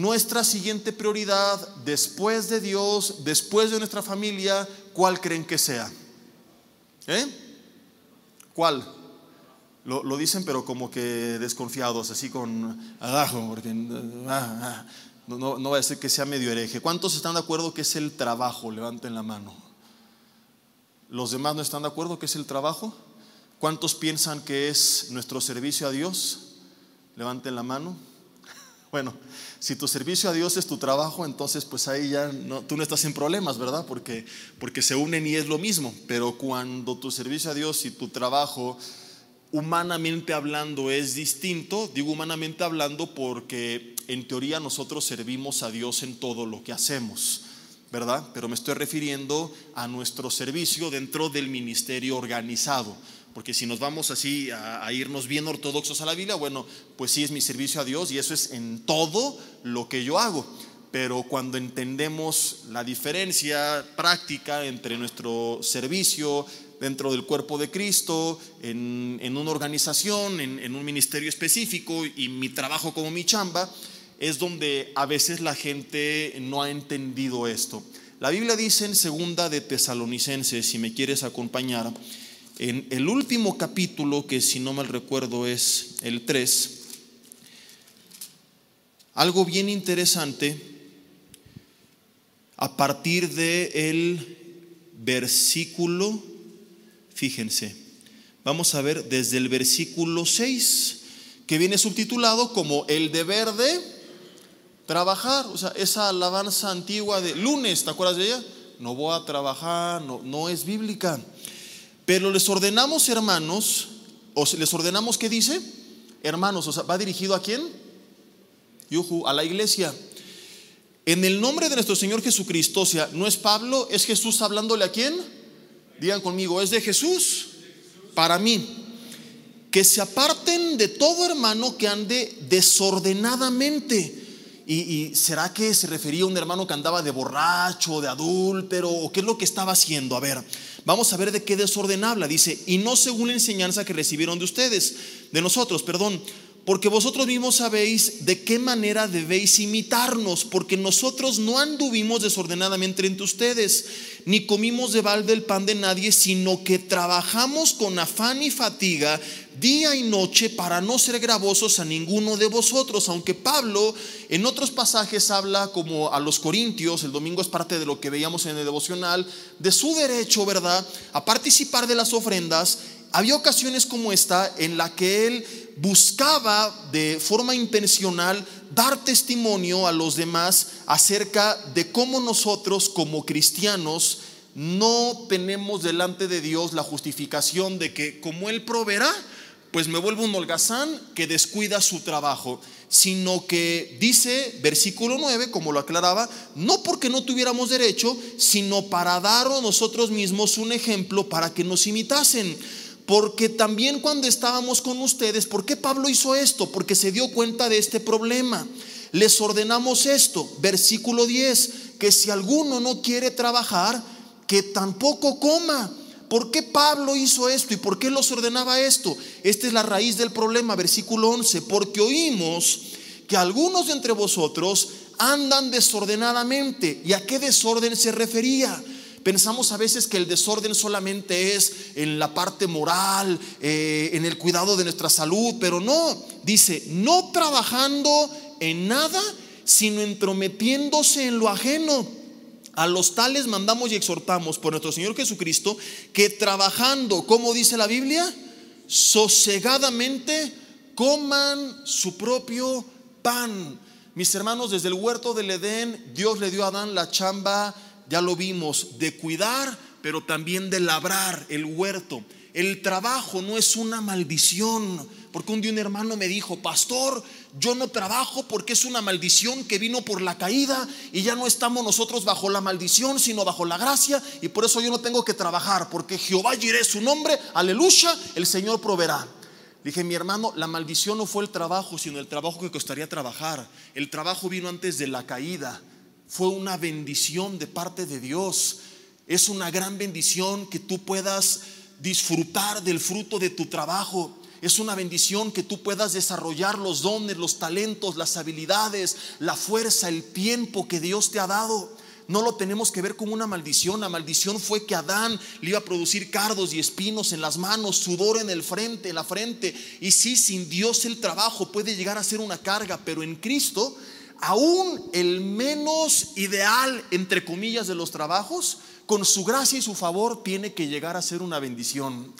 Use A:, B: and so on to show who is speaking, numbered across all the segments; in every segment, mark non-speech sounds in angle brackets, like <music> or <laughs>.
A: nuestra siguiente prioridad después de Dios, después de nuestra familia, ¿cuál creen que sea? ¿Eh? ¿Cuál? Lo, dicen pero como que desconfiados, así con abajo, porque ah, ah, no, no va a ser que sea medio hereje. ¿Cuántos están de acuerdo que es el trabajo? Levanten la mano. ¿Los demás no están de acuerdo que es el trabajo? ¿Cuántos piensan que es nuestro servicio a Dios? Levanten la mano. Bueno, si tu servicio a Dios es tu trabajo, entonces pues ahí ya no, tú no estás en problemas, ¿verdad? Porque, porque se unen y es lo mismo. Pero cuando tu servicio a Dios y tu trabajo, humanamente hablando, es distinto, digo humanamente hablando porque en teoría nosotros servimos a Dios en todo lo que hacemos. ¿verdad? Pero me estoy refiriendo a nuestro servicio dentro del ministerio organizado. Porque si nos vamos así a, irnos bien ortodoxos a la Biblia, bueno, pues sí es mi servicio a Dios y eso es en todo lo que yo hago. Pero cuando entendemos la diferencia práctica entre nuestro servicio dentro del cuerpo de Cristo, en, una organización, en, en un ministerio específico y mi trabajo como mi chamba, es donde a veces la gente no ha entendido esto. La Biblia dice en segunda de Tesalonicenses, si me quieres acompañar, en el último capítulo, que si no mal recuerdo es el 3, algo bien interesante a partir el versículo, fíjense, vamos a ver desde el versículo 6, que viene subtitulado como el deber de trabajar, o sea, esa alabanza antigua de lunes, ¿te acuerdas de ella? No voy a trabajar, no es bíblica. Pero les ordenamos, hermanos, o les ordenamos, ¿qué dice? Hermanos, o sea, ¿va dirigido a quién? Yuhu, a la iglesia. En el nombre de nuestro Señor Jesucristo, o sea, no es Pablo, es Jesús hablándole a quién? Digan conmigo, es de Jesús para mí. Que se aparten de todo hermano que ande desordenadamente. ¿Y, ¿Y, será que se refería a un hermano que andaba de borracho, de adúltero, o qué es lo que estaba haciendo? A ver, Vamos a ver de qué desorden habla. Dice, y no según la enseñanza que recibieron de ustedes, de nosotros, perdón, porque vosotros mismos sabéis de qué manera debéis imitarnos, porque nosotros no anduvimos desordenadamente entre ustedes, ni comimos de balde el pan de nadie, sino que trabajamos con afán y fatiga día y noche para no ser gravosos a ninguno de vosotros, aunque Pablo en otros pasajes habla como a los corintios, el domingo es parte de lo que veíamos en el devocional, de su derecho, ¿verdad?, a participar de las ofrendas. Había ocasiones como esta en la que él buscaba de forma intencional dar testimonio a los demás acerca de cómo nosotros como cristianos no tenemos delante de Dios la justificación de que como Él proveerá, pues me vuelvo un holgazán que descuida su trabajo, sino que dice, versículo 9, como lo aclaraba, no porque no tuviéramos derecho, sino para dar a nosotros mismos un ejemplo para que nos imitasen. Porque también cuando estábamos con ustedes, ¿por qué Pablo hizo esto? Porque se dio cuenta de este problema. Les ordenamos esto, versículo 10, que si alguno no quiere trabajar, que tampoco coma ¿Por qué Pablo hizo esto y por qué los ordenaba esto? Esta es la raíz del problema, versículo 11, porque oímos que algunos de entre vosotros andan desordenadamente. ¿Y a qué desorden se refería? Pensamos a veces que el desorden solamente es en la parte moral, eh, en el cuidado de nuestra salud, pero no, dice, no trabajando en nada, sino entrometiéndose en lo ajeno a los tales mandamos y exhortamos por nuestro Señor Jesucristo que trabajando, como dice la Biblia, sosegadamente coman su propio pan. Mis hermanos, desde el huerto del Edén, Dios le dio a Adán la chamba, ya lo vimos, de cuidar, pero también de labrar el huerto. El trabajo no es una maldición, porque un día un hermano me dijo, pastor, yo no trabajo porque es una maldición que vino por la caída y ya no estamos nosotros bajo la maldición, sino bajo la gracia y por eso yo no tengo que trabajar, porque Jehová diré su nombre, aleluya, el Señor proveerá. Dije, mi hermano, la maldición no fue el trabajo, sino el trabajo que costaría trabajar. El trabajo vino antes de la caída. Fue una bendición de parte de Dios. Es una gran bendición que tú puedas disfrutar del fruto de tu trabajo. Es una bendición que tú puedas desarrollar los dones, los talentos, las habilidades, la fuerza, el tiempo que Dios te ha dado. No lo tenemos que ver como una maldición. La maldición fue que Adán le iba a producir cardos y espinos en las manos, sudor en el frente, en la frente. Y sí, sin Dios el trabajo puede llegar a ser una carga, pero en Cristo, aún el menos ideal, entre comillas, de los trabajos, con su gracia y su favor, tiene que llegar a ser una bendición.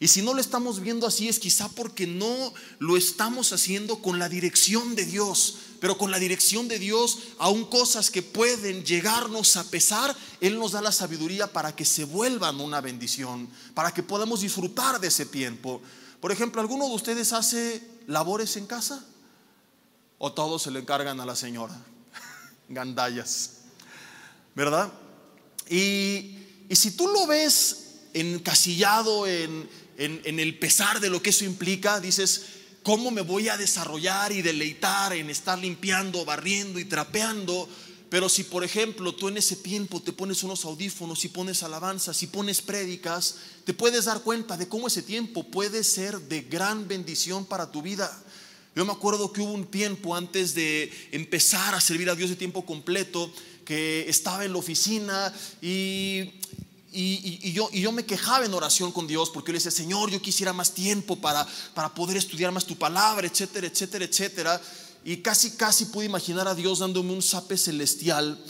A: Y si no lo estamos viendo así es quizá porque no lo estamos haciendo con la dirección de Dios. Pero con la dirección de Dios, aún cosas que pueden llegarnos a pesar, Él nos da la sabiduría para que se vuelvan una bendición, para que podamos disfrutar de ese tiempo. Por ejemplo, ¿alguno de ustedes hace labores en casa? ¿O todos se le encargan a la señora? <laughs> Gandallas, ¿verdad? Y, si tú lo ves encasillado en, en, el pesar de lo que eso implica, dices, ¿cómo me voy a desarrollar y deleitar en estar limpiando, barriendo y trapeando? Pero si, por ejemplo, tú en ese tiempo te pones unos audífonos y pones alabanzas y pones prédicas, te puedes dar cuenta de cómo ese tiempo puede ser de gran bendición para tu vida. Yo me acuerdo que hubo un tiempo antes de empezar a servir a Dios de tiempo completo que estaba en la oficina y, y, yo, y yo me quejaba en oración con Dios porque yo le decía, Señor, yo quisiera más tiempo para, para poder estudiar más tu palabra, etcétera, etcétera, etcétera. Y casi, casi pude imaginar a Dios dándome un sape celestial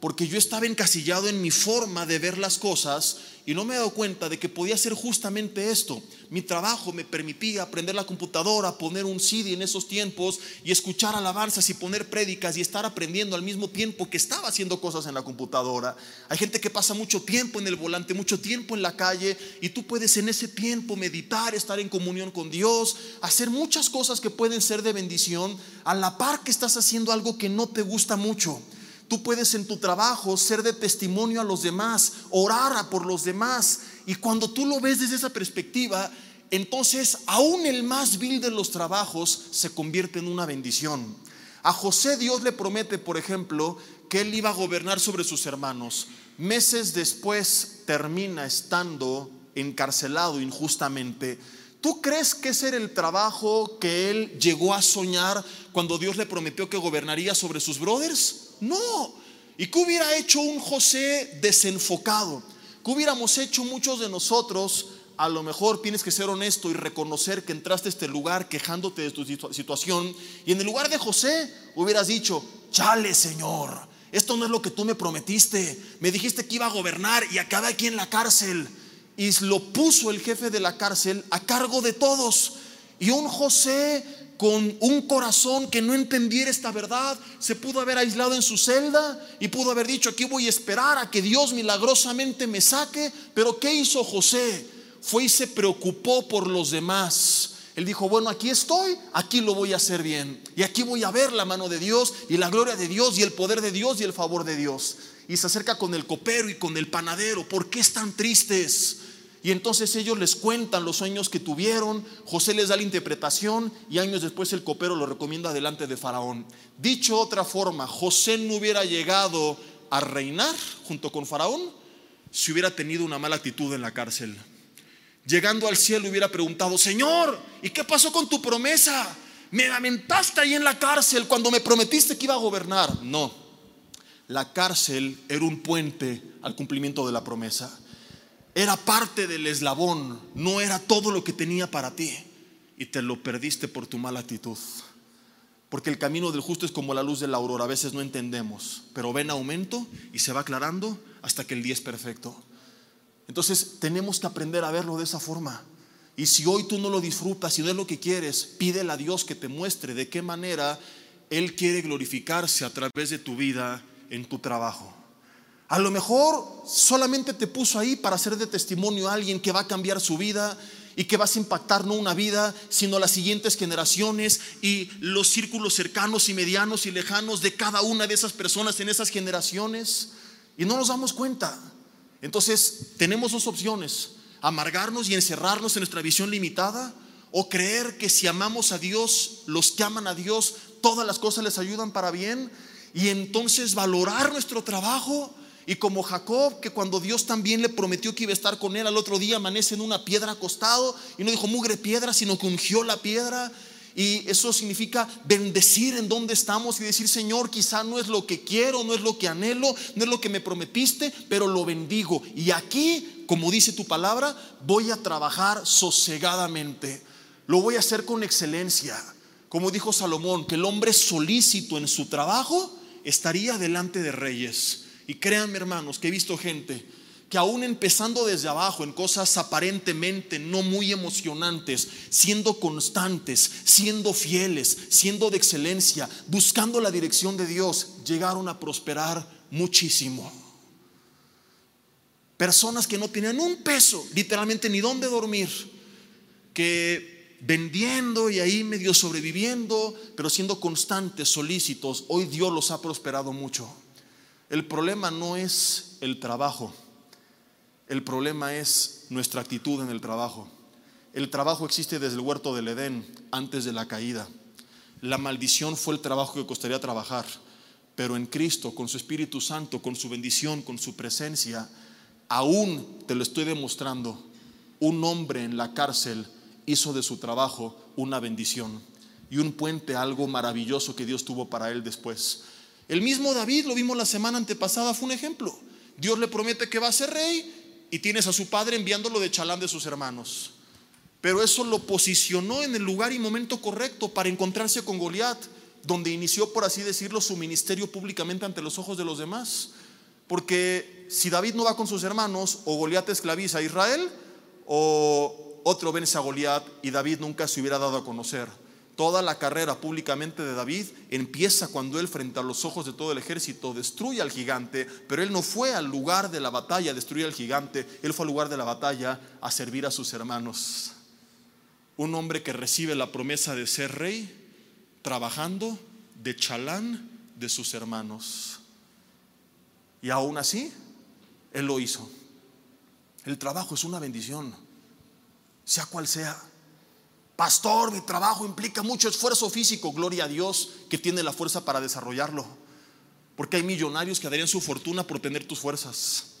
A: porque yo estaba encasillado en mi forma de ver las cosas y no me he dado cuenta de que podía ser justamente esto. Mi trabajo me permitía aprender la computadora, poner un CD en esos tiempos y escuchar alabanzas y poner prédicas y estar aprendiendo al mismo tiempo que estaba haciendo cosas en la computadora. Hay gente que pasa mucho tiempo en el volante, mucho tiempo en la calle y tú puedes en ese tiempo meditar, estar en comunión con Dios, hacer muchas cosas que pueden ser de bendición a la par que estás haciendo algo que no te gusta mucho. Tú puedes en tu trabajo ser de testimonio a los demás, orar por los demás. Y cuando tú lo ves desde esa perspectiva, entonces aún el más vil de los trabajos se convierte en una bendición. A José Dios le promete, por ejemplo, que él iba a gobernar sobre sus hermanos. Meses después termina estando encarcelado injustamente. ¿Tú crees que ese era el trabajo que él llegó a soñar cuando Dios le prometió que gobernaría sobre sus brothers? No. ¿Y qué hubiera hecho un José desenfocado? ¿Qué hubiéramos hecho muchos de nosotros? A lo mejor tienes que ser honesto y reconocer que entraste a este lugar quejándote de tu situación. Y en el lugar de José hubieras dicho, chale Señor, esto no es lo que tú me prometiste. Me dijiste que iba a gobernar y acabé aquí en la cárcel. Y lo puso el jefe de la cárcel a cargo de todos. Y un José con un corazón que no entendiera esta verdad, se pudo haber aislado en su celda y pudo haber dicho, aquí voy a esperar a que Dios milagrosamente me saque. Pero ¿qué hizo José? Fue y se preocupó por los demás. Él dijo, bueno, aquí estoy, aquí lo voy a hacer bien. Y aquí voy a ver la mano de Dios y la gloria de Dios y el poder de Dios y el favor de Dios. Y se acerca con el copero y con el panadero. ¿Por qué están tristes? Y entonces ellos les cuentan los sueños que tuvieron, José les da la interpretación y años después el copero lo recomienda delante de Faraón. Dicho otra forma, José no hubiera llegado a reinar junto con Faraón si hubiera tenido una mala actitud en la cárcel. Llegando al cielo hubiera preguntado, Señor, ¿y qué pasó con tu promesa? Me lamentaste ahí en la cárcel cuando me prometiste que iba a gobernar. No, la cárcel era un puente al cumplimiento de la promesa era parte del eslabón, no era todo lo que tenía para ti. Y te lo perdiste por tu mala actitud. Porque el camino del justo es como la luz de la aurora, a veces no entendemos, pero ven aumento y se va aclarando hasta que el día es perfecto. Entonces tenemos que aprender a verlo de esa forma. Y si hoy tú no lo disfrutas, si no es lo que quieres, pídele a Dios que te muestre de qué manera Él quiere glorificarse a través de tu vida en tu trabajo. A lo mejor solamente te puso ahí para hacer de testimonio a alguien que va a cambiar su vida y que vas a impactar no una vida, sino las siguientes generaciones y los círculos cercanos y medianos y lejanos de cada una de esas personas en esas generaciones. Y no nos damos cuenta. Entonces tenemos dos opciones, amargarnos y encerrarnos en nuestra visión limitada o creer que si amamos a Dios, los que aman a Dios, todas las cosas les ayudan para bien y entonces valorar nuestro trabajo Y como Jacob, que cuando Dios también le prometió que iba a estar con él, al otro día amanece en una piedra acostado y no dijo mugre piedra, sino que ungió la piedra. Y eso significa bendecir en donde estamos y decir, Señor, quizá no es lo que quiero, no es lo que anhelo, no es lo que me prometiste, pero lo bendigo. Y aquí, como dice tu palabra, voy a trabajar sosegadamente. Lo voy a hacer con excelencia. Como dijo Salomón, que el hombre solícito en su trabajo estaría delante de reyes. Y créanme hermanos, que he visto gente que aún empezando desde abajo en cosas aparentemente no muy emocionantes, siendo constantes, siendo fieles, siendo de excelencia, buscando la dirección de Dios, llegaron a prosperar muchísimo. Personas que no tenían un peso, literalmente ni dónde dormir, que vendiendo y ahí medio sobreviviendo, pero siendo constantes, solícitos, hoy Dios los ha prosperado mucho. El problema no es el trabajo, el problema es nuestra actitud en el trabajo. El trabajo existe desde el huerto del Edén, antes de la caída. La maldición fue el trabajo que costaría trabajar, pero en Cristo, con su Espíritu Santo, con su bendición, con su presencia, aún te lo estoy demostrando, un hombre en la cárcel hizo de su trabajo una bendición y un puente, algo maravilloso que Dios tuvo para él después. El mismo David, lo vimos la semana antepasada, fue un ejemplo. Dios le promete que va a ser rey y tienes a su padre enviándolo de chalán de sus hermanos. Pero eso lo posicionó en el lugar y momento correcto para encontrarse con Goliat, donde inició, por así decirlo, su ministerio públicamente ante los ojos de los demás. Porque si David no va con sus hermanos, o Goliat esclaviza a Israel, o otro vence a Goliat y David nunca se hubiera dado a conocer. Toda la carrera públicamente de David empieza cuando él frente a los ojos de todo el ejército destruye al gigante, pero él no fue al lugar de la batalla a destruir al gigante, él fue al lugar de la batalla a servir a sus hermanos. Un hombre que recibe la promesa de ser rey trabajando de chalán de sus hermanos. Y aún así, él lo hizo. El trabajo es una bendición, sea cual sea. Pastor, mi trabajo implica mucho esfuerzo físico. Gloria a Dios que tiene la fuerza para desarrollarlo. Porque hay millonarios que darían su fortuna por tener tus fuerzas.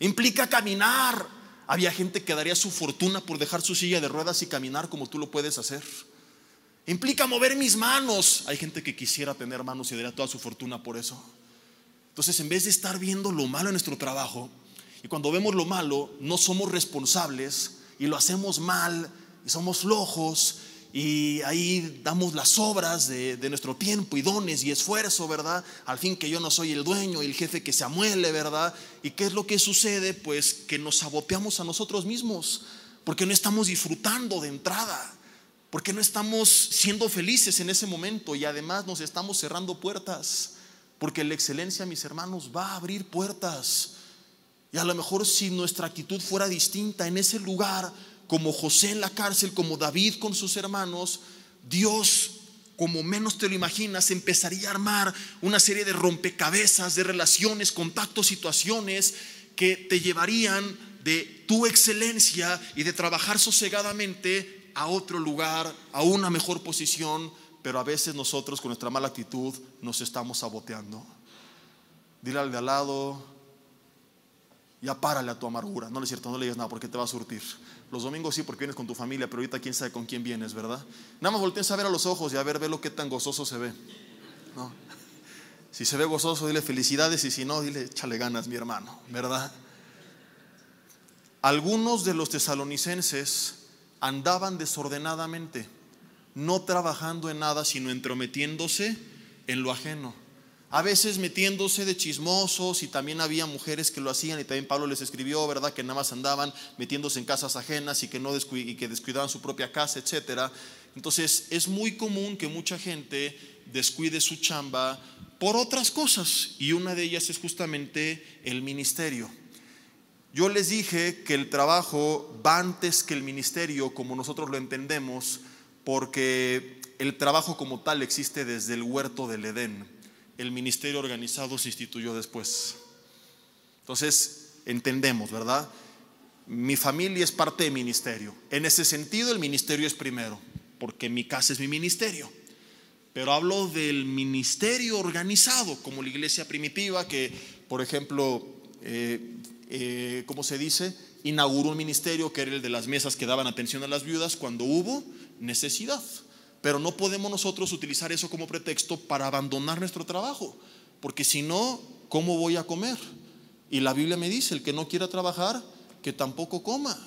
A: Implica caminar. Había gente que daría su fortuna por dejar su silla de ruedas y caminar como tú lo puedes hacer. Implica mover mis manos. Hay gente que quisiera tener manos y daría toda su fortuna por eso. Entonces, en vez de estar viendo lo malo en nuestro trabajo, y cuando vemos lo malo, no somos responsables y lo hacemos mal y somos flojos y ahí damos las obras de, nuestro tiempo y dones y esfuerzo, ¿verdad? Al fin que yo no soy el dueño y el jefe que se amuele, ¿verdad? ¿Y qué es lo que sucede? Pues que nos saboteamos a nosotros mismos, porque no estamos disfrutando de entrada, porque no estamos siendo felices en ese momento y además nos estamos cerrando puertas, porque la excelencia, mis hermanos, va a abrir puertas. Y a lo mejor si nuestra actitud fuera distinta en ese lugar, como José en la cárcel, como David con sus hermanos, Dios, como menos te lo imaginas, empezaría a armar una serie de rompecabezas, de relaciones, contactos, situaciones que te llevarían de tu excelencia y de trabajar sosegadamente a otro lugar, a una mejor posición, pero a veces nosotros con nuestra mala actitud nos estamos saboteando. Dile al de al lado, ya párale a tu amargura. No es cierto, no le digas nada porque te va a surtir. Los domingos sí, porque vienes con tu familia, pero ahorita quién sabe con quién vienes, ¿verdad? Nada más volteen a ver a los ojos y a ver, ve lo que tan gozoso se ve. ¿no? Si se ve gozoso, dile felicidades y si no, dile échale ganas, mi hermano, ¿verdad? Algunos de los tesalonicenses andaban desordenadamente, no trabajando en nada, sino entrometiéndose en lo ajeno a veces metiéndose de chismosos y también había mujeres que lo hacían y también Pablo les escribió, ¿verdad? Que nada más andaban metiéndose en casas ajenas y que, no que descuidaban su propia casa, etcétera. Entonces es muy común que mucha gente descuide su chamba por otras cosas y una de ellas es justamente el ministerio. Yo les dije que el trabajo va antes que el ministerio como nosotros lo entendemos porque el trabajo como tal existe desde el huerto del Edén el ministerio organizado se instituyó después. Entonces, entendemos, ¿verdad? Mi familia es parte del ministerio. En ese sentido, el ministerio es primero, porque mi casa es mi ministerio. pero hablo del ministerio organizado, como la iglesia primitiva, que, por ejemplo, eh, eh, ¿cómo se dice? Inauguró un ministerio que era el de las mesas que daban atención a las viudas cuando hubo necesidad. Pero no podemos nosotros utilizar eso como pretexto para abandonar nuestro trabajo, porque si no, ¿cómo voy a comer? Y la Biblia me dice, el que no quiera trabajar, que tampoco coma.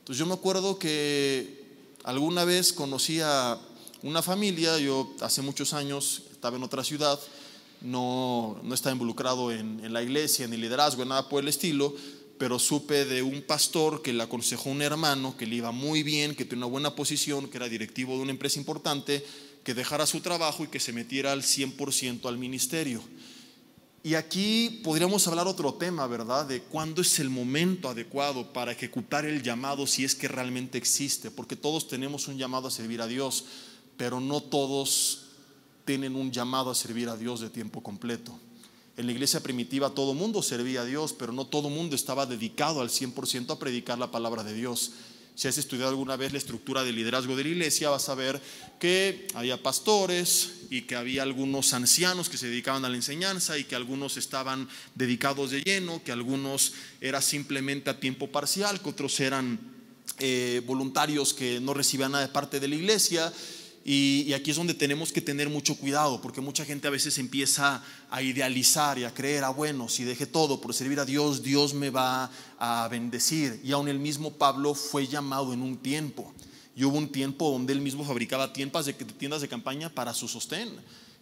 A: Entonces yo me acuerdo que alguna vez conocí a una familia, yo hace muchos años estaba en otra ciudad, no, no estaba involucrado en, en la iglesia, ni liderazgo, nada por el estilo, pero supe de un pastor que le aconsejó a un hermano que le iba muy bien, que tenía una buena posición, que era directivo de una empresa importante, que dejara su trabajo y que se metiera al 100% al ministerio. Y aquí podríamos hablar otro tema, ¿verdad? De cuándo es el momento adecuado para ejecutar el llamado si es que realmente existe, porque todos tenemos un llamado a servir a Dios, pero no todos tienen un llamado a servir a Dios de tiempo completo. En la iglesia primitiva todo mundo servía a Dios, pero no todo mundo estaba dedicado al 100% a predicar la palabra de Dios. Si has estudiado alguna vez la estructura de liderazgo de la iglesia, vas a ver que había pastores y que había algunos ancianos que se dedicaban a la enseñanza y que algunos estaban dedicados de lleno, que algunos era simplemente a tiempo parcial, que otros eran eh, voluntarios que no recibían nada de parte de la iglesia y, aquí es donde tenemos que tener mucho cuidado, porque mucha gente a veces empieza a idealizar y a creer, ah, bueno, si deje todo por servir a Dios, Dios me va a bendecir. Y aún el mismo Pablo fue llamado en un tiempo. Y hubo un tiempo donde él mismo fabricaba tiendas de, campaña para su sostén.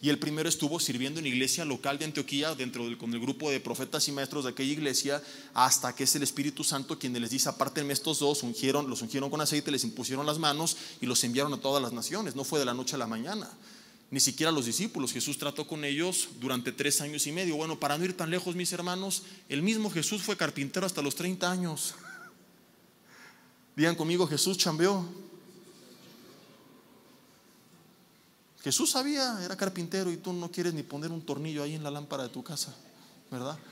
A: Y el primero estuvo sirviendo en iglesia local de Antioquía, dentro del, con el grupo de profetas y maestros de aquella iglesia, hasta que es el Espíritu Santo quien les dice, apártenme estos dos, ungieron, los ungieron con aceite, les impusieron las manos y los enviaron a todas las naciones. No fue de la noche a la mañana. Ni siquiera los discípulos. Jesús trató con ellos durante tres años y medio. Bueno, para no ir tan lejos, mis hermanos, el mismo Jesús fue carpintero hasta los 30 años. Digan conmigo, Jesús chambeó. Jesús sabía, era carpintero y tú no quieres ni poner un tornillo ahí en la lámpara de tu casa, ¿verdad? <laughs>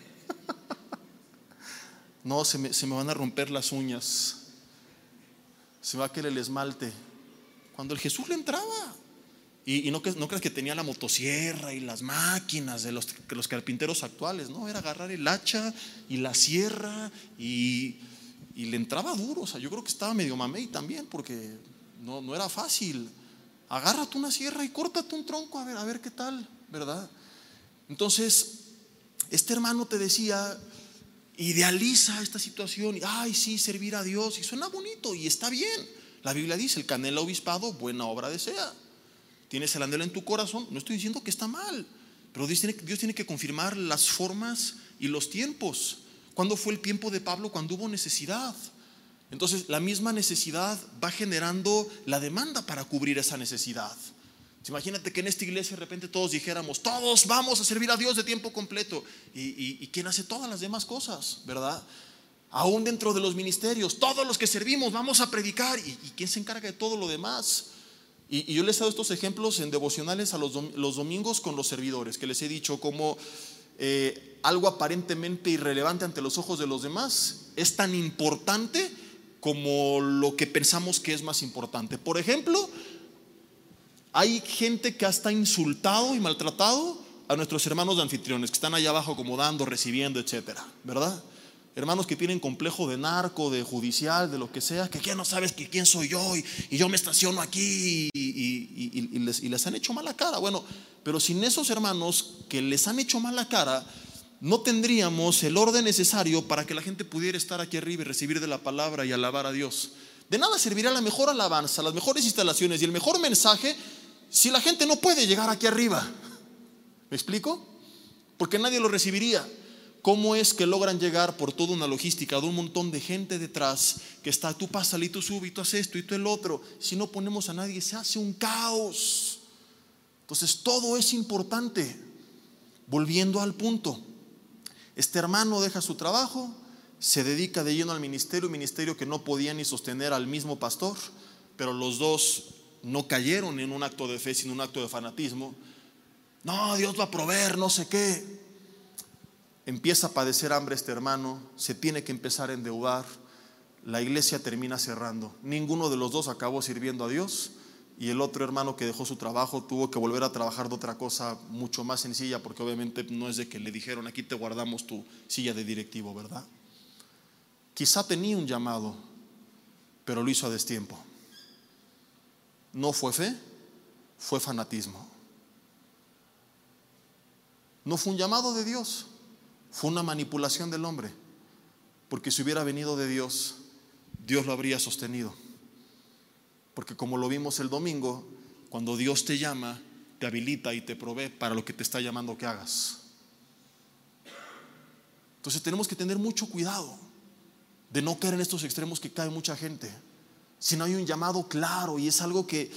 A: No, se me, van a romper las uñas, se va a querer el esmalte. Cuando el Jesús le entraba, y, no, no, creas que tenía la motosierra y las máquinas de los, los, carpinteros actuales, no, era agarrar el hacha y la sierra y, y, le entraba duro. O sea, yo creo que estaba medio mamey también porque no, no era fácil agárrate una sierra y córtate un tronco a ver, a ver qué tal, ¿verdad? Entonces, este hermano te decía, idealiza esta situación, ay, sí, servir a Dios, y suena bonito, y está bien. La Biblia dice, el canela obispado, buena obra desea. Tienes el anhelo en tu corazón, no estoy diciendo que está mal, pero Dios tiene, Dios tiene que confirmar las formas y los tiempos. ¿Cuándo fue el tiempo de Pablo? Cuando hubo necesidad. Entonces la misma necesidad va generando la demanda para cubrir esa necesidad. Imagínate que en esta iglesia de repente todos dijéramos, todos vamos a servir a Dios de tiempo completo. ¿Y, quién hace todas las demás cosas? ¿Verdad? Aún dentro de los ministerios, todos los que servimos vamos a predicar. ¿Y, quién se encarga de todo lo demás? Y, yo les he dado estos ejemplos en devocionales a los, domingos con los servidores, que les he dicho como eh, algo aparentemente irrelevante ante los ojos de los demás es tan importante como lo que pensamos que es más importante. Por ejemplo, hay gente que hasta insultado y maltratado a nuestros hermanos de anfitriones que están allá abajo acomodando, recibiendo, etcétera, ¿verdad? Hermanos que tienen complejo de narco, de judicial, de lo que sea, que ya no sabes que quién soy yo y, yo me estaciono aquí y, les, y les han hecho mala cara. Bueno, pero sin esos hermanos que les han hecho mala cara, no tendríamos el orden necesario para que la gente pudiera estar aquí arriba y recibir de la palabra y alabar a Dios. De nada serviría la mejor alabanza, las mejores instalaciones y el mejor mensaje si la gente no puede llegar aquí arriba. ¿Me explico? Porque nadie lo recibiría. ¿Cómo es que logran llegar por toda una logística de un montón de gente detrás que está, tú pásale y tú sube y tú haces esto y tú el otro? Si no ponemos a nadie, se hace un caos. Entonces, todo es importante. Volviendo al punto. Este hermano deja su trabajo, se dedica de lleno al ministerio, un ministerio que no podía ni sostener al mismo pastor, pero los dos no cayeron en un acto de fe, sino un acto de fanatismo. No, Dios va a proveer, no sé qué. Empieza a padecer hambre este hermano, se tiene que empezar a endeudar, la iglesia termina cerrando. Ninguno de los dos acabó sirviendo a Dios, y el otro hermano que dejó su trabajo tuvo que volver a trabajar de otra cosa mucho más sencilla, porque obviamente no es de que le dijeron, aquí te guardamos tu silla de directivo, ¿verdad? Quizá tenía un llamado, pero lo hizo a destiempo. No fue fe, fue fanatismo. No fue un llamado de Dios, fue una manipulación del hombre, porque si hubiera venido de Dios, Dios lo habría sostenido. Porque como lo vimos el domingo, cuando Dios te llama, te habilita y te provee para lo que te está llamando que hagas. Entonces tenemos que tener mucho cuidado de no caer en estos extremos que cae mucha gente. Si no hay un llamado claro y es algo que,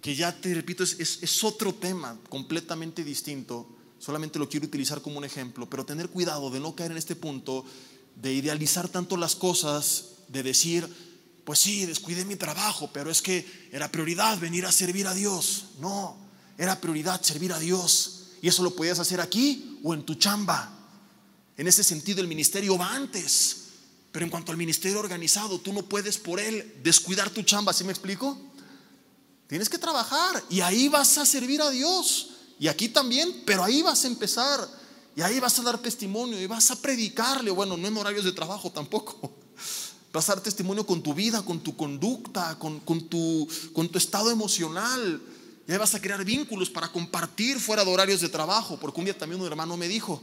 A: que ya te repito, es, es otro tema completamente distinto. Solamente lo quiero utilizar como un ejemplo, pero tener cuidado de no caer en este punto de idealizar tanto las cosas, de decir, pues sí, descuidé mi trabajo, pero es que era prioridad venir a servir a Dios. No, era prioridad servir a Dios. Y eso lo podías hacer aquí o en tu chamba. En ese sentido, el ministerio va antes. Pero en cuanto al ministerio organizado, tú no puedes por él descuidar tu chamba, ¿sí me explico? Tienes que trabajar y ahí vas a servir a Dios. Y aquí también, pero ahí vas a empezar. Y ahí vas a dar testimonio y vas a predicarle. Bueno, no en horarios de trabajo tampoco. Vas a dar testimonio con tu vida, con tu conducta, con, tu, con tu estado emocional. Y ahí vas a crear vínculos para compartir fuera de horarios de trabajo. Porque un día también un hermano me dijo,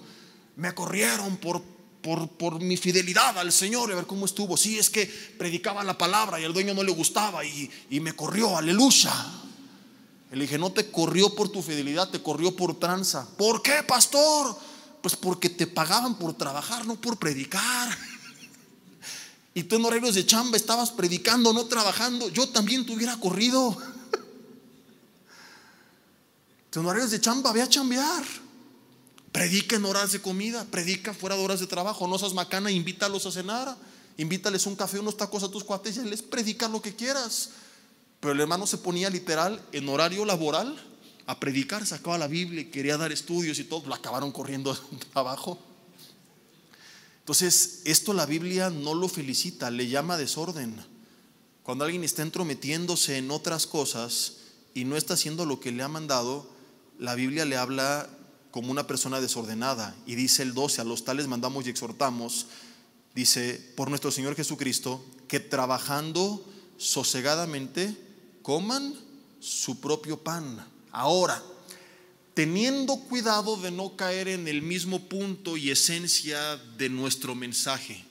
A: me corrieron por, por, mi fidelidad al Señor. Y a ver cómo estuvo. Sí, es que predicaba la palabra y al dueño no le gustaba y, y me corrió, aleluya. Le dije, no te corrió por tu fidelidad, te corrió por tranza. ¿Por qué, pastor? Pues porque te pagaban por trabajar, no por predicar y tú en horarios de chamba estabas predicando, no trabajando, yo también te hubiera corrido. <laughs> en horarios de chamba, ve a chambear. Predica en horas de comida, predica fuera de horas de trabajo, no seas macana, invítalos a cenar, invítales un café, unos tacos a tus cuates y les predica lo que quieras. Pero el hermano se ponía literal en horario laboral a predicar, sacaba la Biblia, quería dar estudios y todo, lo acabaron corriendo de trabajo. Entonces, esto la Biblia no lo felicita, le llama desorden. Cuando alguien está entrometiéndose en otras cosas y no está haciendo lo que le ha mandado, la Biblia le habla como una persona desordenada. Y dice el 12, a los tales mandamos y exhortamos, dice, por nuestro Señor Jesucristo, que trabajando sosegadamente coman su propio pan. Ahora, teniendo cuidado de no caer en el mismo punto y esencia de nuestro mensaje,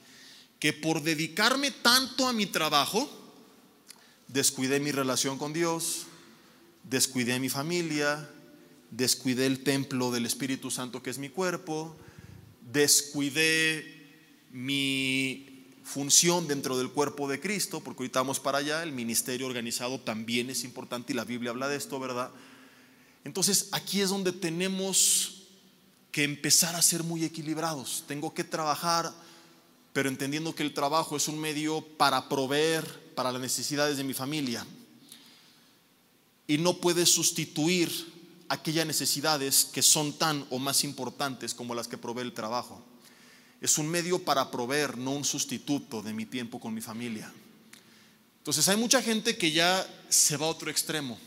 A: que por dedicarme tanto a mi trabajo, descuidé mi relación con Dios, descuidé mi familia, descuidé el templo del Espíritu Santo que es mi cuerpo, descuidé mi función dentro del cuerpo de Cristo, porque ahorita vamos para allá, el ministerio organizado también es importante y la Biblia habla de esto, ¿verdad? Entonces aquí es donde tenemos que empezar a ser muy equilibrados. Tengo que trabajar, pero entendiendo que el trabajo es un medio para proveer para las necesidades de mi familia. Y no puede sustituir aquellas necesidades que son tan o más importantes como las que provee el trabajo. Es un medio para proveer, no un sustituto de mi tiempo con mi familia. Entonces hay mucha gente que ya se va a otro extremo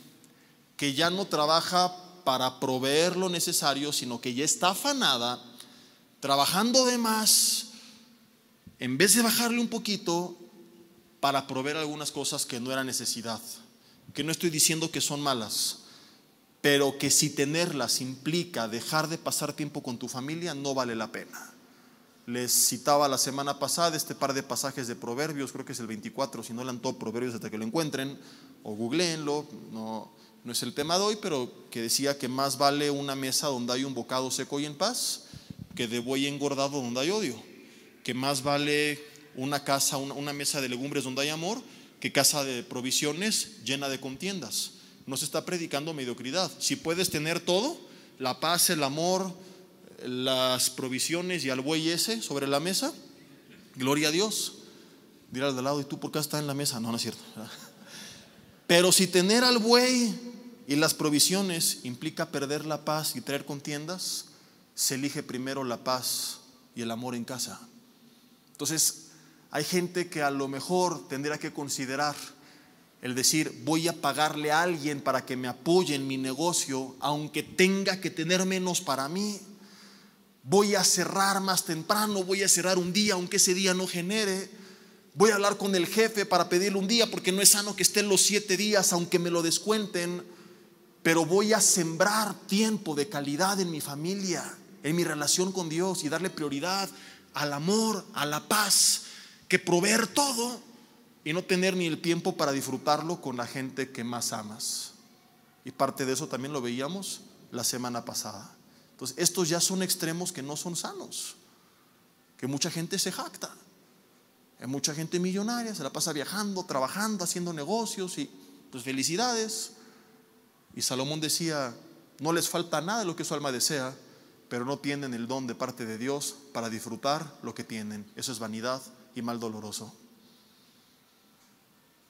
A: que ya no trabaja para proveer lo necesario, sino que ya está afanada, trabajando de más, en vez de bajarle un poquito para proveer algunas cosas que no era necesidad, que no estoy diciendo que son malas, pero que si tenerlas implica dejar de pasar tiempo con tu familia, no vale la pena. Les citaba la semana pasada este par de pasajes de Proverbios, creo que es el 24, si no le han todo Proverbios hasta que lo encuentren, o googleenlo, no, no es el tema de hoy, pero que decía que más vale una mesa donde hay un bocado seco y en paz que de buey engordado donde hay odio, que más vale una casa, una, mesa de legumbres donde hay amor que casa de provisiones llena de contiendas. No se está predicando mediocridad. Si puedes tener todo, la paz, el amor, las provisiones y al buey ese sobre la mesa, gloria a Dios. Dirá al de lado, ¿y tú por qué estás en la mesa? No, no es cierto. <laughs> Pero si tener al buey y las provisiones implica perder la paz y traer contiendas, se elige primero la paz y el amor en casa. Entonces, hay gente que a lo mejor tendría que considerar el decir, voy a pagarle a alguien para que me apoye en mi negocio, aunque tenga que tener menos para mí. Voy a cerrar más temprano, voy a cerrar un día, aunque ese día no genere. Voy a hablar con el jefe para pedirle un día, porque no es sano que estén los siete días, aunque me lo descuenten. Pero voy a sembrar tiempo de calidad en mi familia, en mi relación con Dios y darle prioridad al amor, a la paz, que proveer todo y no tener ni el tiempo para disfrutarlo con la gente que más amas. Y parte de eso también lo veíamos la semana pasada. Entonces, estos ya son extremos que no son sanos, que mucha gente se jacta. Hay mucha gente millonaria, se la pasa viajando, trabajando, haciendo negocios y pues felicidades. Y Salomón decía, no les falta nada de lo que su alma desea, pero no tienen el don de parte de Dios para disfrutar lo que tienen. Eso es vanidad y mal doloroso.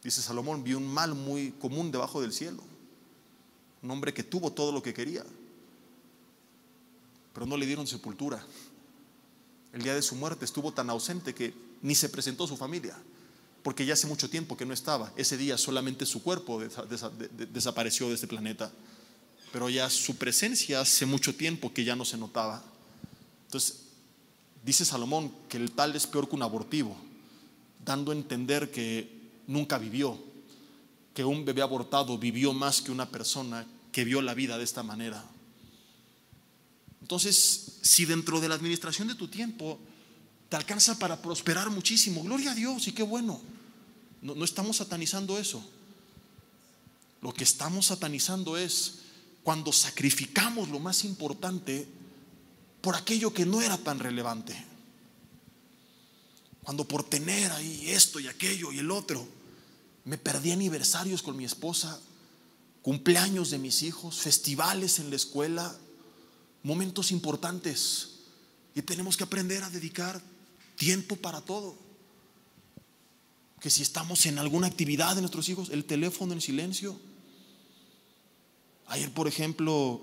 A: Dice Salomón, vi un mal muy común debajo del cielo. Un hombre que tuvo todo lo que quería, pero no le dieron sepultura. El día de su muerte estuvo tan ausente que ni se presentó su familia, porque ya hace mucho tiempo que no estaba. Ese día solamente su cuerpo desapareció de este planeta, pero ya su presencia hace mucho tiempo que ya no se notaba. Entonces, dice Salomón que el tal es peor que un abortivo, dando a entender que nunca vivió, que un bebé abortado vivió más que una persona que vio la vida de esta manera. Entonces, si dentro de la administración de tu tiempo te alcanza para prosperar muchísimo, gloria a Dios y qué bueno. No, no estamos satanizando eso. Lo que estamos satanizando es cuando sacrificamos lo más importante por aquello que no era tan relevante. Cuando por tener ahí esto y aquello y el otro, me perdí aniversarios con mi esposa, cumpleaños de mis hijos, festivales en la escuela, momentos importantes. Y tenemos que aprender a dedicar tiempo para todo. Que si estamos en alguna actividad de nuestros hijos, el teléfono en silencio. Ayer, por ejemplo,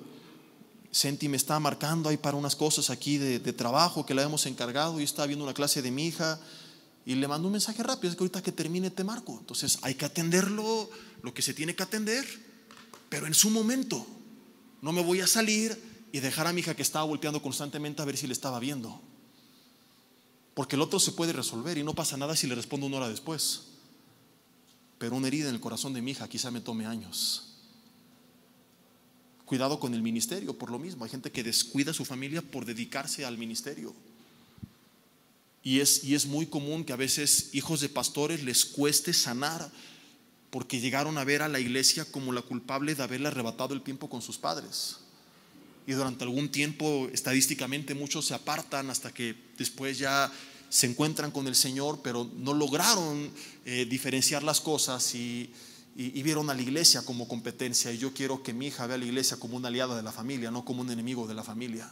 A: Senti me estaba marcando ahí para unas cosas aquí de, trabajo que le habíamos encargado y estaba viendo una clase de mi hija y le mando un mensaje rápido, es que ahorita que termine te marco. Entonces hay que atenderlo, lo que se tiene que atender, pero en su momento. No me voy a salir y dejar a mi hija que estaba volteando constantemente a ver si le estaba viendo. Porque el otro se puede resolver y no pasa nada si le respondo una hora después. Pero una herida en el corazón de mi hija quizá me tome años. Cuidado con el ministerio, por lo mismo. Hay gente que descuida a su familia por dedicarse al ministerio. Y es, y es muy común que a veces hijos de pastores les cueste sanar porque llegaron a ver a la iglesia como la culpable de haberle arrebatado el tiempo con sus padres. Y durante algún tiempo, estadísticamente, muchos se apartan hasta que después ya se encuentran con el Señor, pero no lograron eh, diferenciar las cosas y, vieron a la iglesia como competencia. Y yo quiero que mi hija vea a la iglesia como una aliada de la familia, no como un enemigo de la familia.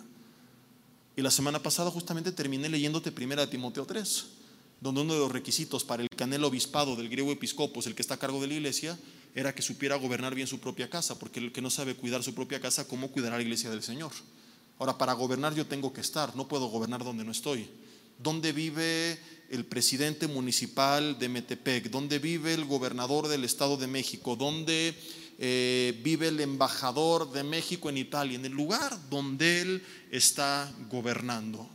A: Y la semana pasada justamente terminé leyéndote primera Timoteo 3, donde uno de los requisitos para el canel obispado del griego episcopos, el que está a cargo de la iglesia, era que supiera gobernar bien su propia casa, porque el que no sabe cuidar su propia casa, ¿cómo cuidará la iglesia del Señor? Ahora, para gobernar yo tengo que estar, no puedo gobernar donde no estoy. ¿Dónde vive el presidente municipal de Metepec? ¿Dónde vive el gobernador del Estado de México? ¿Dónde eh, vive el embajador de México en Italia? En el lugar donde él está gobernando.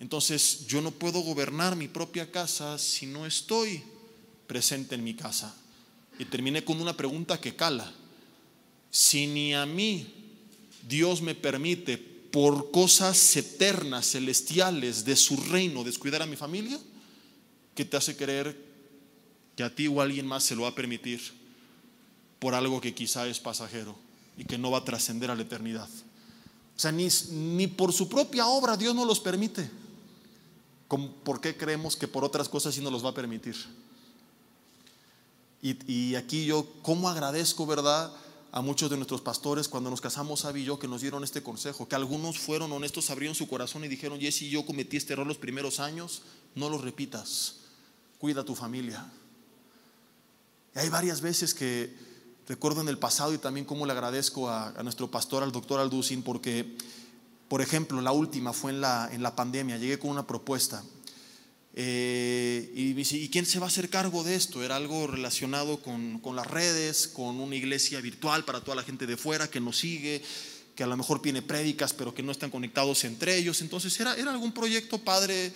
A: Entonces yo no puedo gobernar mi propia casa si no estoy presente en mi casa. Y terminé con una pregunta que cala. Si ni a mí Dios me permite por cosas eternas, celestiales, de su reino, descuidar a mi familia, ¿qué te hace creer que a ti o a alguien más se lo va a permitir por algo que quizá es pasajero y que no va a trascender a la eternidad? O sea, ni, ni por su propia obra Dios no los permite. ¿Por qué creemos que por otras cosas sí nos los va a permitir? Y, y aquí yo, ¿cómo agradezco, verdad? A muchos de nuestros pastores cuando nos casamos, Abby y yo, que nos dieron este consejo, que algunos fueron honestos, abrieron su corazón y dijeron, Jesse, yo cometí este error los primeros años, no lo repitas, cuida a tu familia. Hay varias veces que recuerdo en el pasado y también cómo le agradezco a, nuestro pastor, al doctor Alducin, porque, por ejemplo, la última fue en la, en la pandemia, llegué con una propuesta Eh, y me dice, ¿y quién se va a hacer cargo de esto? Era algo relacionado con, con, las redes, con una iglesia virtual para toda la gente de fuera que nos sigue, que a lo mejor tiene prédicas, pero que no están conectados entre ellos. Entonces era, era algún proyecto padre,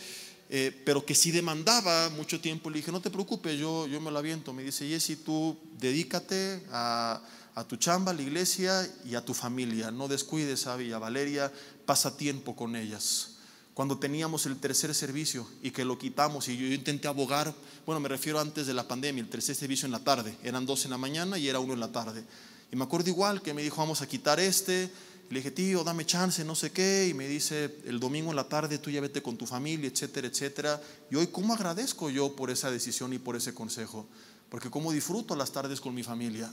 A: eh, pero que sí demandaba mucho tiempo. Le dije, no te preocupes, yo, yo me lo aviento. Me dice, Jessy, tú dedícate a, a tu chamba, a la iglesia y a tu familia. No descuides a Villa Valeria, pasa tiempo con ellas cuando teníamos el tercer servicio y que lo quitamos y yo, intenté abogar, bueno, me refiero antes de la pandemia, el tercer servicio en la tarde, eran dos en la mañana y era uno en la tarde. Y me acuerdo igual que me dijo, vamos a quitar este. le dije, tío, dame chance, no sé qué. Y me dice, el domingo en la tarde tú ya vete con tu familia, etcétera, etcétera. Y hoy, ¿cómo agradezco yo por esa decisión y por ese consejo? Porque cómo disfruto las tardes con mi familia.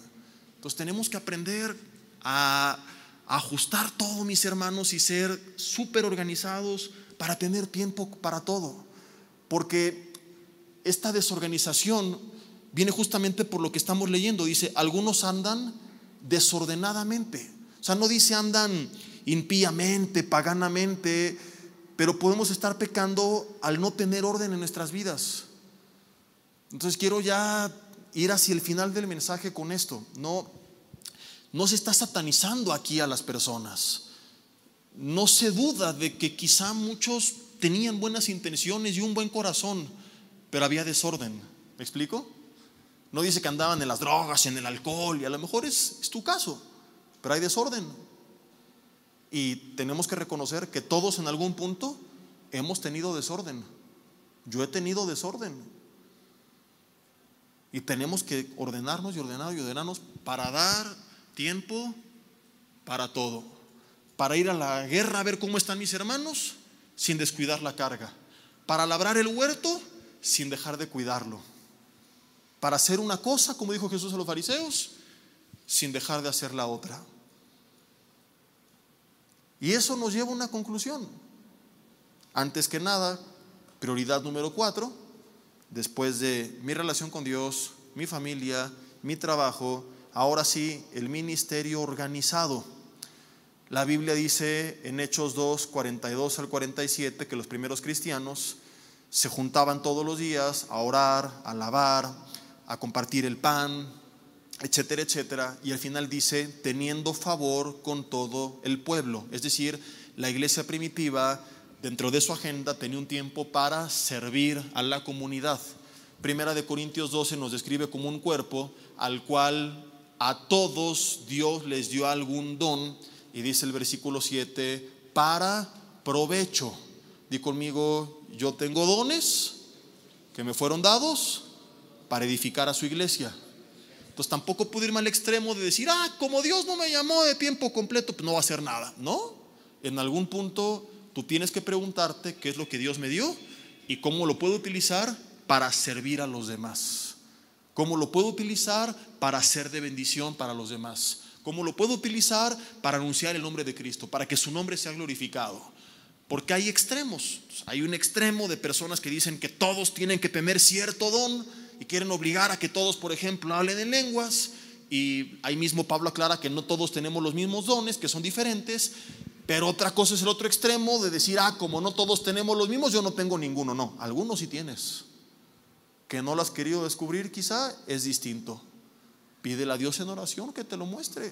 A: Entonces tenemos que aprender a ajustar todo, mis hermanos, y ser súper organizados para tener tiempo para todo. Porque esta desorganización viene justamente por lo que estamos leyendo. Dice, algunos andan desordenadamente. O sea, no dice andan impíamente, paganamente, pero podemos estar pecando al no tener orden en nuestras vidas. Entonces quiero ya ir hacia el final del mensaje con esto. No, no se está satanizando aquí a las personas no se duda de que quizá muchos tenían buenas intenciones y un buen corazón, pero había desorden. ¿Me explico? No dice que andaban en las drogas, en el alcohol, y a lo mejor es, tu caso, pero hay desorden. Y tenemos que reconocer que todos en algún punto hemos tenido desorden. Yo he tenido desorden. Y tenemos que ordenarnos y ordenarnos y ordenarnos para dar tiempo para todo para ir a la guerra a ver cómo están mis hermanos sin descuidar la carga, para labrar el huerto sin dejar de cuidarlo, para hacer una cosa, como dijo Jesús a los fariseos, sin dejar de hacer la otra. Y eso nos lleva a una conclusión. Antes que nada, prioridad número cuatro, después de mi relación con Dios, mi familia, mi trabajo, ahora sí, el ministerio organizado. La Biblia dice en Hechos 2, 42 al 47 que los primeros cristianos se juntaban todos los días a orar, a alabar, a compartir el pan, etcétera, etcétera. Y al final dice, teniendo favor con todo el pueblo. Es decir, la iglesia primitiva, dentro de su agenda, tenía un tiempo para servir a la comunidad. Primera de Corintios 12 nos describe como un cuerpo al cual a todos Dios les dio algún don y dice el versículo 7, para provecho. Di conmigo, yo tengo dones que me fueron dados para edificar a su iglesia. Entonces tampoco pude irme al extremo de decir, ah, como Dios no me llamó de tiempo completo, pues no va a hacer nada. No, en algún punto tú tienes que preguntarte qué es lo que Dios me dio y cómo lo puedo utilizar para servir a los demás. Cómo lo puedo utilizar para ser de bendición para los demás. ¿Cómo lo puedo utilizar para anunciar el nombre de Cristo, para que su nombre sea glorificado? Porque hay extremos. Hay un extremo de personas que dicen que todos tienen que tener cierto don y quieren obligar a que todos, por ejemplo, hablen en lenguas. Y ahí mismo Pablo aclara que no todos tenemos los mismos dones, que son diferentes. Pero otra cosa es el otro extremo de decir, ah, como no todos tenemos los mismos, yo no tengo ninguno. No, algunos sí tienes. Que no lo has querido descubrir quizá es distinto. Pídele a Dios en oración que te lo muestre.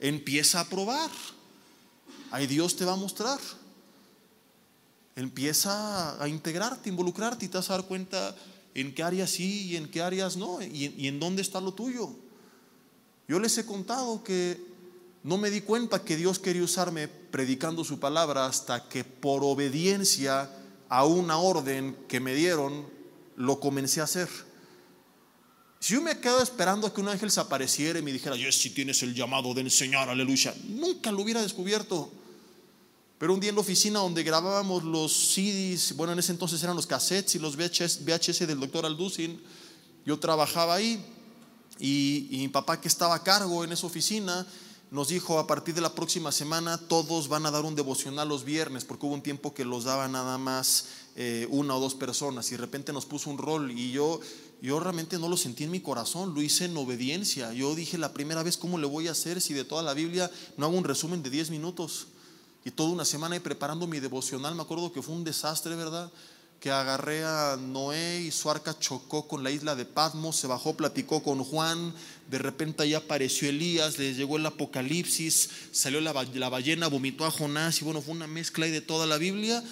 A: Empieza a probar. Ahí Dios te va a mostrar. Empieza a integrarte, involucrarte y te vas a dar cuenta en qué áreas sí y en qué áreas no y, y en dónde está lo tuyo. Yo les he contado que no me di cuenta que Dios quería usarme predicando su palabra hasta que por obediencia a una orden que me dieron lo comencé a hacer. Si yo me quedo esperando a que un ángel se apareciera y me dijera, yo si tienes el llamado de enseñar, aleluya, nunca lo hubiera descubierto. Pero un día en la oficina donde grabábamos los CDs, bueno, en ese entonces eran los cassettes y los VHS, del doctor Alducin, yo trabajaba ahí y, y mi papá que estaba a cargo en esa oficina nos dijo a partir de la próxima semana todos van a dar un devocional los viernes, porque hubo un tiempo que los daba nada más eh, una o dos personas y de repente nos puso un rol y yo, yo realmente no lo sentí en mi corazón, lo hice en obediencia. Yo dije la primera vez, ¿cómo le voy a hacer si de toda la Biblia no hago un resumen de 10 minutos? Y toda una semana y preparando mi devocional, me acuerdo que fue un desastre, ¿verdad? que agarré a Noé y su arca chocó con la isla de Patmos, se bajó, platicó con Juan, de repente ahí apareció Elías, les llegó el apocalipsis, salió la, ballena, vomitó a Jonás y bueno, fue una mezcla ahí de toda la Biblia,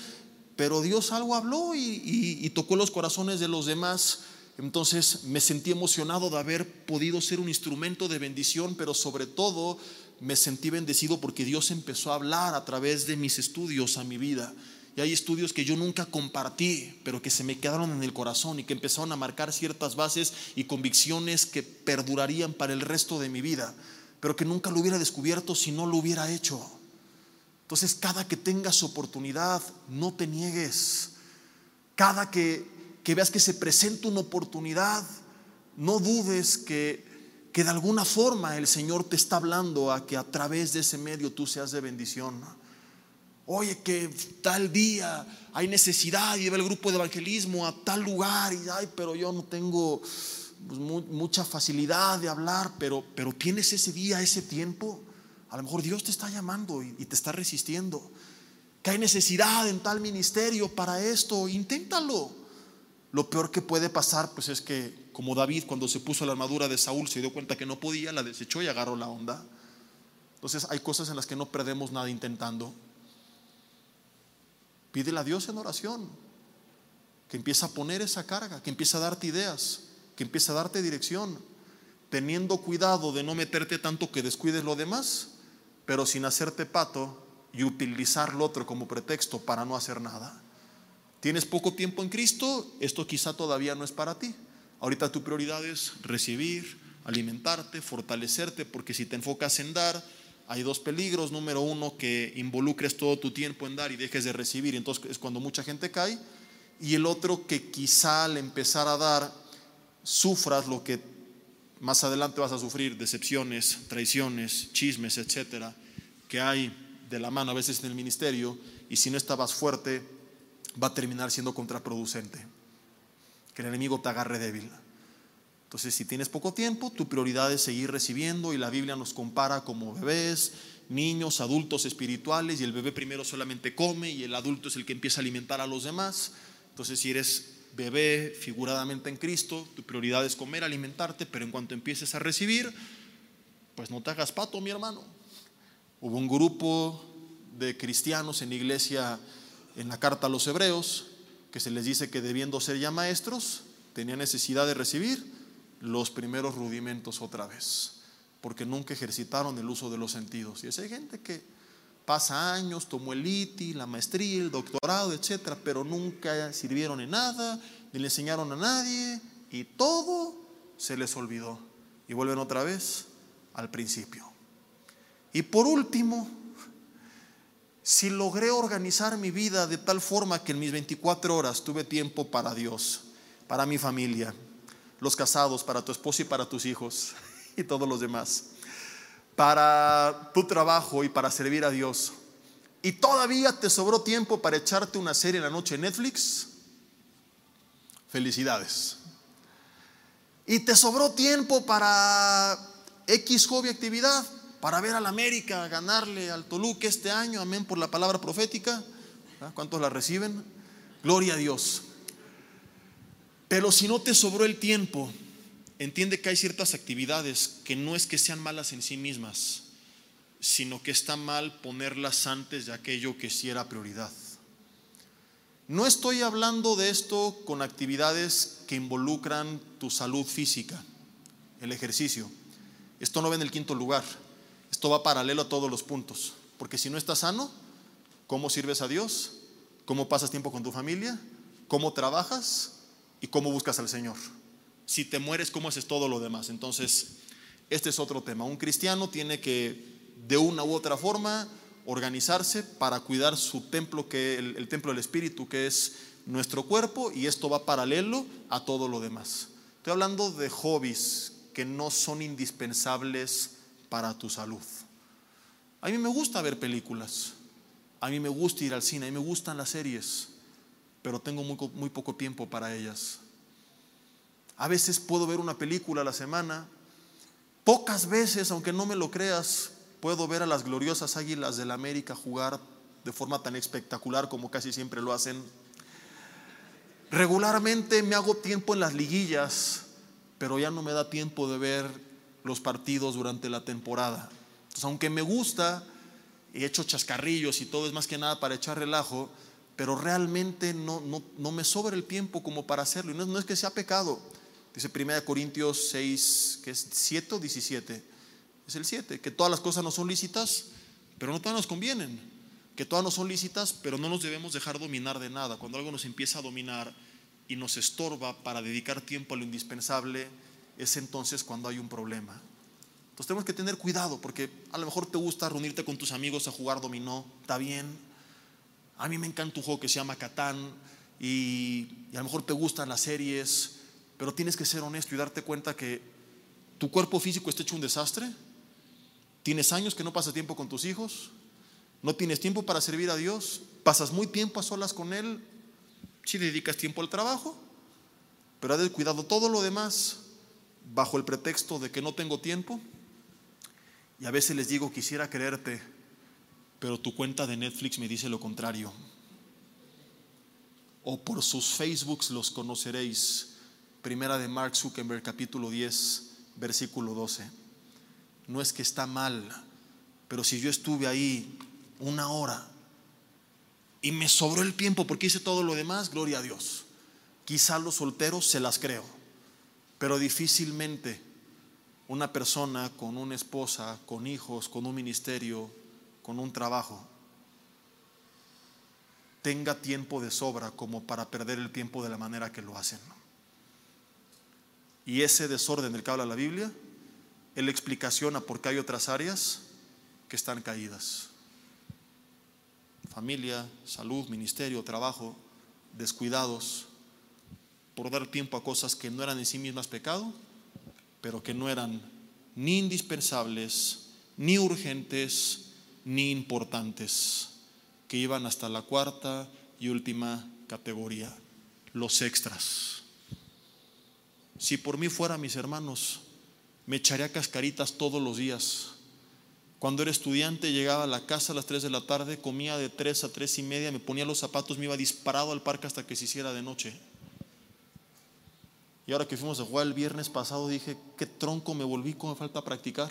A: pero Dios algo habló y tocó los corazones de los demás. Entonces me sentí emocionado de haber podido ser un instrumento de bendición, pero sobre todo me sentí bendecido porque Dios empezó a hablar a través de mis estudios a mi vida. Y hay estudios que yo nunca compartí, pero que se me quedaron en el corazón y que empezaron a marcar ciertas bases y convicciones que perdurarían para el resto de mi vida, pero que nunca lo hubiera descubierto si no lo hubiera hecho. Entonces, cada que tengas oportunidad, no te niegues. Cada que, que veas que se presenta una oportunidad, no dudes que, que de alguna forma el Señor te está hablando a que a través de ese medio tú seas de bendición. Oye, que tal día hay necesidad y el grupo de evangelismo a tal lugar y ay, pero yo no tengo pues, mucha facilidad de hablar, pero, pero tienes ese día, ese tiempo. A lo mejor Dios te está llamando y te está resistiendo. Que hay necesidad en tal ministerio para esto, inténtalo. Lo peor que puede pasar, pues es que, como David, cuando se puso la armadura de Saúl, se dio cuenta que no podía, la desechó y agarró la onda. Entonces, hay cosas en las que no perdemos nada intentando. Pídele a Dios en oración que empiece a poner esa carga, que empiece a darte ideas, que empiece a darte dirección, teniendo cuidado de no meterte tanto que descuides lo demás, pero sin hacerte pato y utilizar lo otro como pretexto para no hacer nada. ¿Tienes poco tiempo en Cristo? Esto quizá todavía no es para ti. Ahorita tu prioridad es recibir, alimentarte, fortalecerte, porque si te enfocas en dar, hay dos peligros. Número uno, que involucres todo tu tiempo en dar y dejes de recibir. Entonces es cuando mucha gente cae. Y el otro, que quizá al empezar a dar, sufras lo que más adelante vas a sufrir, decepciones, traiciones, chismes, etcétera, que hay de la mano a veces en el ministerio. Y si no estabas fuerte, va a terminar siendo contraproducente. Que el enemigo te agarre débil. Entonces, si tienes poco tiempo, tu prioridad es seguir recibiendo y la Biblia nos compara como bebés, niños, adultos espirituales y el bebé primero solamente come y el adulto es el que empieza a alimentar a los demás. Entonces, si eres bebé figuradamente en Cristo, tu prioridad es comer, alimentarte, pero en cuanto empieces a recibir, pues no te hagas pato, mi hermano. Hubo un grupo de cristianos en la iglesia en la carta a los hebreos que se les dice que debiendo ser ya maestros, tenían necesidad de recibir los primeros rudimentos otra vez, porque nunca ejercitaron el uso de los sentidos. Y esa hay gente que pasa años, tomó el ITI, la maestría, el doctorado, etcétera, pero nunca sirvieron en nada, ni le enseñaron a nadie, y todo se les olvidó. Y vuelven otra vez al principio. Y por último, si logré organizar mi vida de tal forma que en mis 24 horas tuve tiempo para Dios, para mi familia, los casados, para tu esposo y para tus hijos <laughs> y todos los demás, para tu trabajo y para servir a Dios. Y todavía te sobró tiempo para echarte una serie en la noche en Netflix. Felicidades. Y te sobró tiempo para X hobby actividad, para ver al América ganarle al Toluca este año, amén por la palabra profética. ¿Cuántos la reciben? Gloria a Dios. Pero si no te sobró el tiempo, entiende que hay ciertas actividades que no es que sean malas en sí mismas, sino que está mal ponerlas antes de aquello que sí era prioridad. No estoy hablando de esto con actividades que involucran tu salud física, el ejercicio. Esto no va en el quinto lugar. Esto va paralelo a todos los puntos. Porque si no estás sano, ¿cómo sirves a Dios? ¿Cómo pasas tiempo con tu familia? ¿Cómo trabajas? y cómo buscas al Señor. Si te mueres, ¿cómo haces todo lo demás? Entonces, este es otro tema. Un cristiano tiene que, de una u otra forma, organizarse para cuidar su templo, que el, el templo del Espíritu, que es nuestro cuerpo, y esto va paralelo a todo lo demás. Estoy hablando de hobbies que no son indispensables para tu salud. A mí me gusta ver películas, a mí me gusta ir al cine, a mí me gustan las series pero tengo muy, poco tiempo para ellas. A veces puedo ver una película a la semana. Pocas veces, aunque no me lo creas, puedo ver a las gloriosas águilas del América jugar de forma tan espectacular como casi siempre lo hacen. Regularmente me hago tiempo en las liguillas, pero ya no me da tiempo de ver los partidos durante la temporada. Entonces, aunque me gusta, he hecho chascarrillos y todo es más que nada para echar relajo, pero realmente no, no, no me sobra el tiempo como para hacerlo. Y no, es que sea pecado. Dice 1 Corintios 6, que es 7 o 17. Es el 7, que todas las cosas no son lícitas, pero no todas nos convienen. Que todas no son lícitas, pero no nos debemos dejar dominar de nada. Cuando algo nos empieza a dominar y nos estorba para dedicar tiempo a lo indispensable, es entonces cuando hay un problema. Entonces tenemos que tener cuidado porque a lo mejor te gusta reunirte con tus amigos a jugar dominó, está bien. A mí me encanta un juego que se llama Catán y, a lo mejor te gustan las series, pero tienes que ser honesto y darte cuenta que tu cuerpo físico está hecho un desastre. Tienes años que no pasas tiempo con tus hijos, no tienes tiempo para servir a Dios, pasas muy tiempo a solas con Él, si dedicas tiempo al trabajo, pero has descuidado todo lo demás bajo el pretexto de que no tengo tiempo y a veces les digo, quisiera creerte, pero tu cuenta de Netflix me dice lo contrario. O por sus Facebooks los conoceréis. Primera de Mark Zuckerberg, capítulo 10, versículo 12. No es que está mal, pero si yo estuve ahí una hora y me sobró el tiempo porque hice todo lo demás, gloria a Dios. Quizá los solteros se las creo, pero difícilmente una persona con una esposa, con hijos, con un ministerio, con un trabajo, tenga tiempo de sobra como para perder el tiempo de la manera que lo hacen. Y ese desorden del que habla la Biblia, él explicación a por qué hay otras áreas que están caídas. Familia, salud, ministerio, trabajo, descuidados por dar tiempo a cosas que no eran en sí mismas pecado pero que no eran ni indispensables, ni urgentes, ni importantes, que iban hasta la cuarta y última categoría, los extras. Si por mí fuera, mis hermanos, me echaría cascaritas todos los días. Cuando era estudiante llegaba a la casa a las 3 de la tarde, comía de 3 a 3 y media, me ponía los zapatos, me iba disparado al parque hasta que se hiciera de noche. Y ahora que fuimos a jugar el viernes pasado, dije, qué tronco me volví, cómo me falta practicar.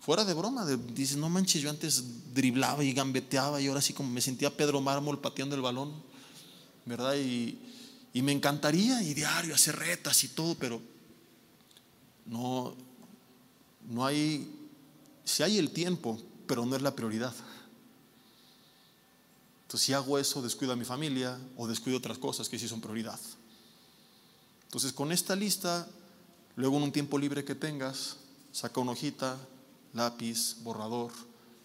A: Fuera de broma, dices, no manches, yo antes driblaba y gambeteaba y ahora sí como me sentía Pedro Mármol pateando el balón, ¿verdad? Y, y me encantaría y diario hacer retas y todo, pero no, no hay, si hay el tiempo, pero no es la prioridad. Entonces, si hago eso, descuido a mi familia o descuido otras cosas que sí son prioridad. Entonces, con esta lista, luego en un tiempo libre que tengas, saca una hojita, lápiz, borrador,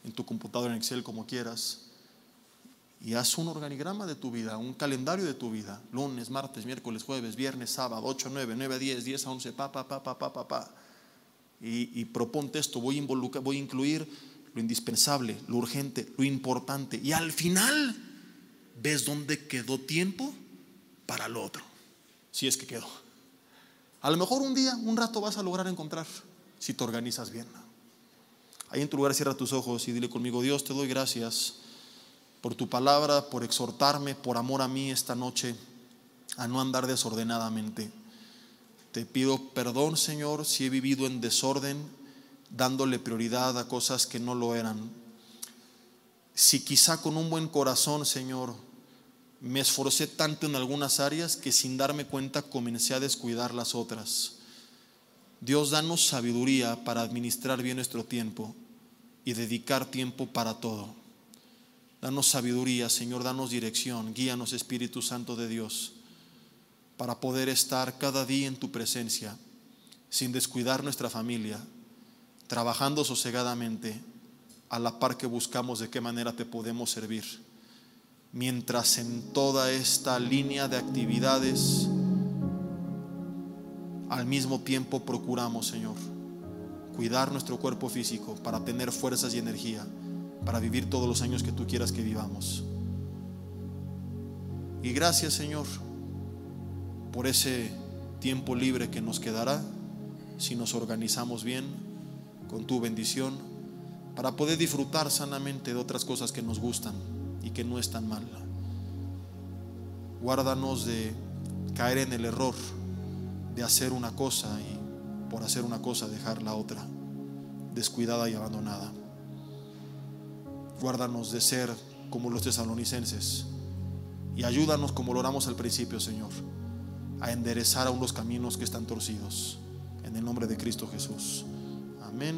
A: en tu computadora en Excel, como quieras, y haz un organigrama de tu vida, un calendario de tu vida, lunes, martes, miércoles, jueves, viernes, sábado, 8, 9, 9 10, 10 a 11, pa, pa, pa, pa, pa, pa, pa. Y, y proponte esto, voy a, voy a incluir lo indispensable, lo urgente, lo importante, y al final ves dónde quedó tiempo para lo otro si es que quedó. A lo mejor un día, un rato vas a lograr encontrar si te organizas bien. Ahí en tu lugar cierra tus ojos y dile conmigo, Dios, te doy gracias por tu palabra, por exhortarme, por amor a mí esta noche, a no andar desordenadamente. Te pido perdón, Señor, si he vivido en desorden, dándole prioridad a cosas que no lo eran. Si quizá con un buen corazón, Señor, me esforcé tanto en algunas áreas que sin darme cuenta comencé a descuidar las otras. Dios, danos sabiduría para administrar bien nuestro tiempo y dedicar tiempo para todo. Danos sabiduría, Señor, danos dirección, guíanos, Espíritu Santo de Dios, para poder estar cada día en tu presencia, sin descuidar nuestra familia, trabajando sosegadamente, a la par que buscamos de qué manera te podemos servir mientras en toda esta línea de actividades al mismo tiempo procuramos, Señor, cuidar nuestro cuerpo físico para tener fuerzas y energía para vivir todos los años que tú quieras que vivamos. Y gracias, Señor, por ese tiempo libre que nos quedará si nos organizamos bien con tu bendición para poder disfrutar sanamente de otras cosas que nos gustan y que no es tan mal. Guárdanos de caer en el error de hacer una cosa y por hacer una cosa dejar la otra, descuidada y abandonada. Guárdanos de ser como los tesalonicenses y ayúdanos como lo oramos al principio, Señor, a enderezar aún los caminos que están torcidos. En el nombre de Cristo Jesús. Amén.